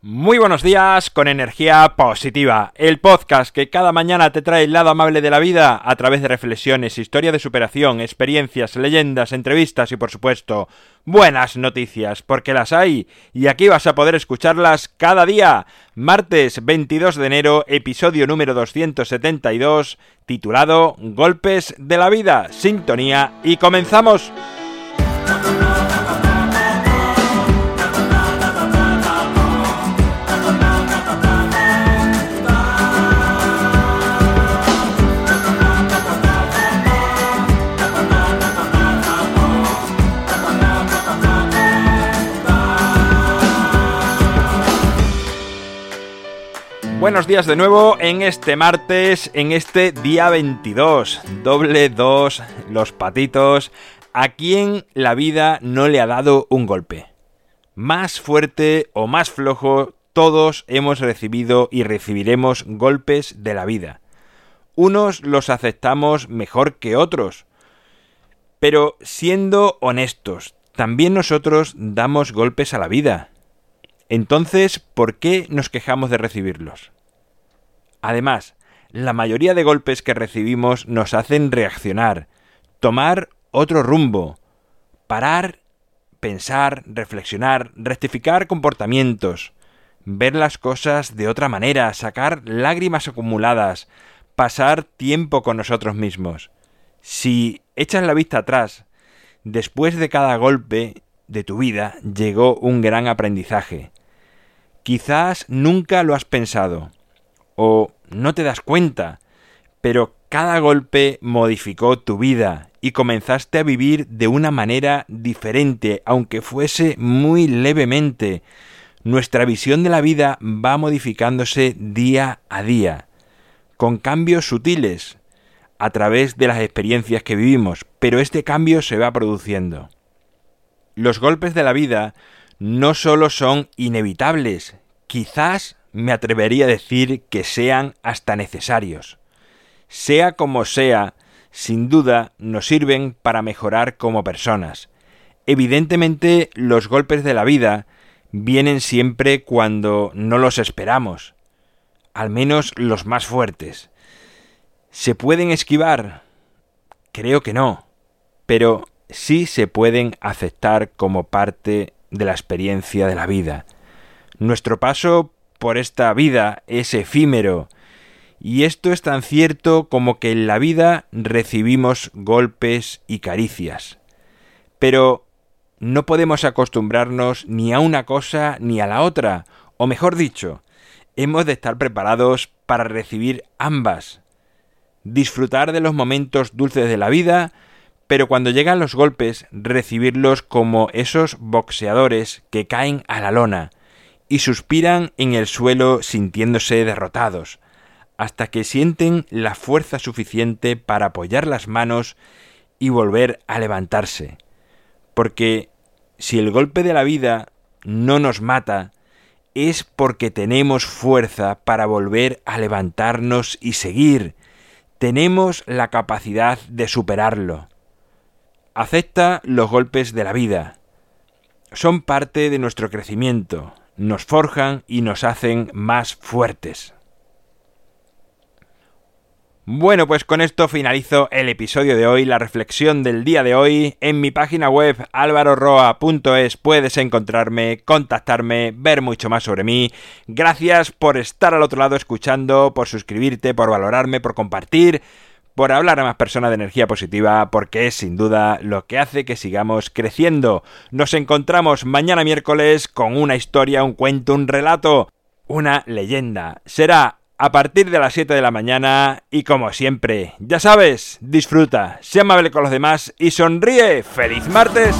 Muy buenos días con energía positiva, el podcast que cada mañana te trae el lado amable de la vida a través de reflexiones, historia de superación, experiencias, leyendas, entrevistas y por supuesto buenas noticias, porque las hay y aquí vas a poder escucharlas cada día. Martes 22 de enero, episodio número 272, titulado Golpes de la vida, sintonía y comenzamos. Buenos días de nuevo en este martes, en este día 22, doble 2, los patitos. ¿A quién la vida no le ha dado un golpe? Más fuerte o más flojo, todos hemos recibido y recibiremos golpes de la vida. Unos los aceptamos mejor que otros. Pero siendo honestos, también nosotros damos golpes a la vida. Entonces, ¿por qué nos quejamos de recibirlos? Además, la mayoría de golpes que recibimos nos hacen reaccionar, tomar otro rumbo, parar, pensar, reflexionar, rectificar comportamientos, ver las cosas de otra manera, sacar lágrimas acumuladas, pasar tiempo con nosotros mismos. Si echas la vista atrás, después de cada golpe de tu vida llegó un gran aprendizaje. Quizás nunca lo has pensado, o no te das cuenta, pero cada golpe modificó tu vida y comenzaste a vivir de una manera diferente, aunque fuese muy levemente. Nuestra visión de la vida va modificándose día a día, con cambios sutiles, a través de las experiencias que vivimos, pero este cambio se va produciendo. Los golpes de la vida no solo son inevitables, quizás me atrevería a decir que sean hasta necesarios. Sea como sea, sin duda nos sirven para mejorar como personas. Evidentemente los golpes de la vida vienen siempre cuando no los esperamos, al menos los más fuertes. ¿Se pueden esquivar? Creo que no, pero sí se pueden aceptar como parte de la experiencia de la vida. Nuestro paso por esta vida es efímero, y esto es tan cierto como que en la vida recibimos golpes y caricias. Pero no podemos acostumbrarnos ni a una cosa ni a la otra, o mejor dicho, hemos de estar preparados para recibir ambas. Disfrutar de los momentos dulces de la vida, pero cuando llegan los golpes, recibirlos como esos boxeadores que caen a la lona, y suspiran en el suelo sintiéndose derrotados, hasta que sienten la fuerza suficiente para apoyar las manos y volver a levantarse. Porque si el golpe de la vida no nos mata, es porque tenemos fuerza para volver a levantarnos y seguir. Tenemos la capacidad de superarlo. Acepta los golpes de la vida. Son parte de nuestro crecimiento, nos forjan y nos hacen más fuertes. Bueno, pues con esto finalizo el episodio de hoy, la reflexión del día de hoy. En mi página web alvaroroa.es puedes encontrarme, contactarme, ver mucho más sobre mí. Gracias por estar al otro lado escuchando, por suscribirte, por valorarme, por compartir por hablar a más personas de energía positiva, porque es sin duda lo que hace que sigamos creciendo. Nos encontramos mañana miércoles con una historia, un cuento, un relato, una leyenda. Será a partir de las 7 de la mañana y como siempre, ya sabes, disfruta, sea amable con los demás y sonríe. ¡Feliz martes!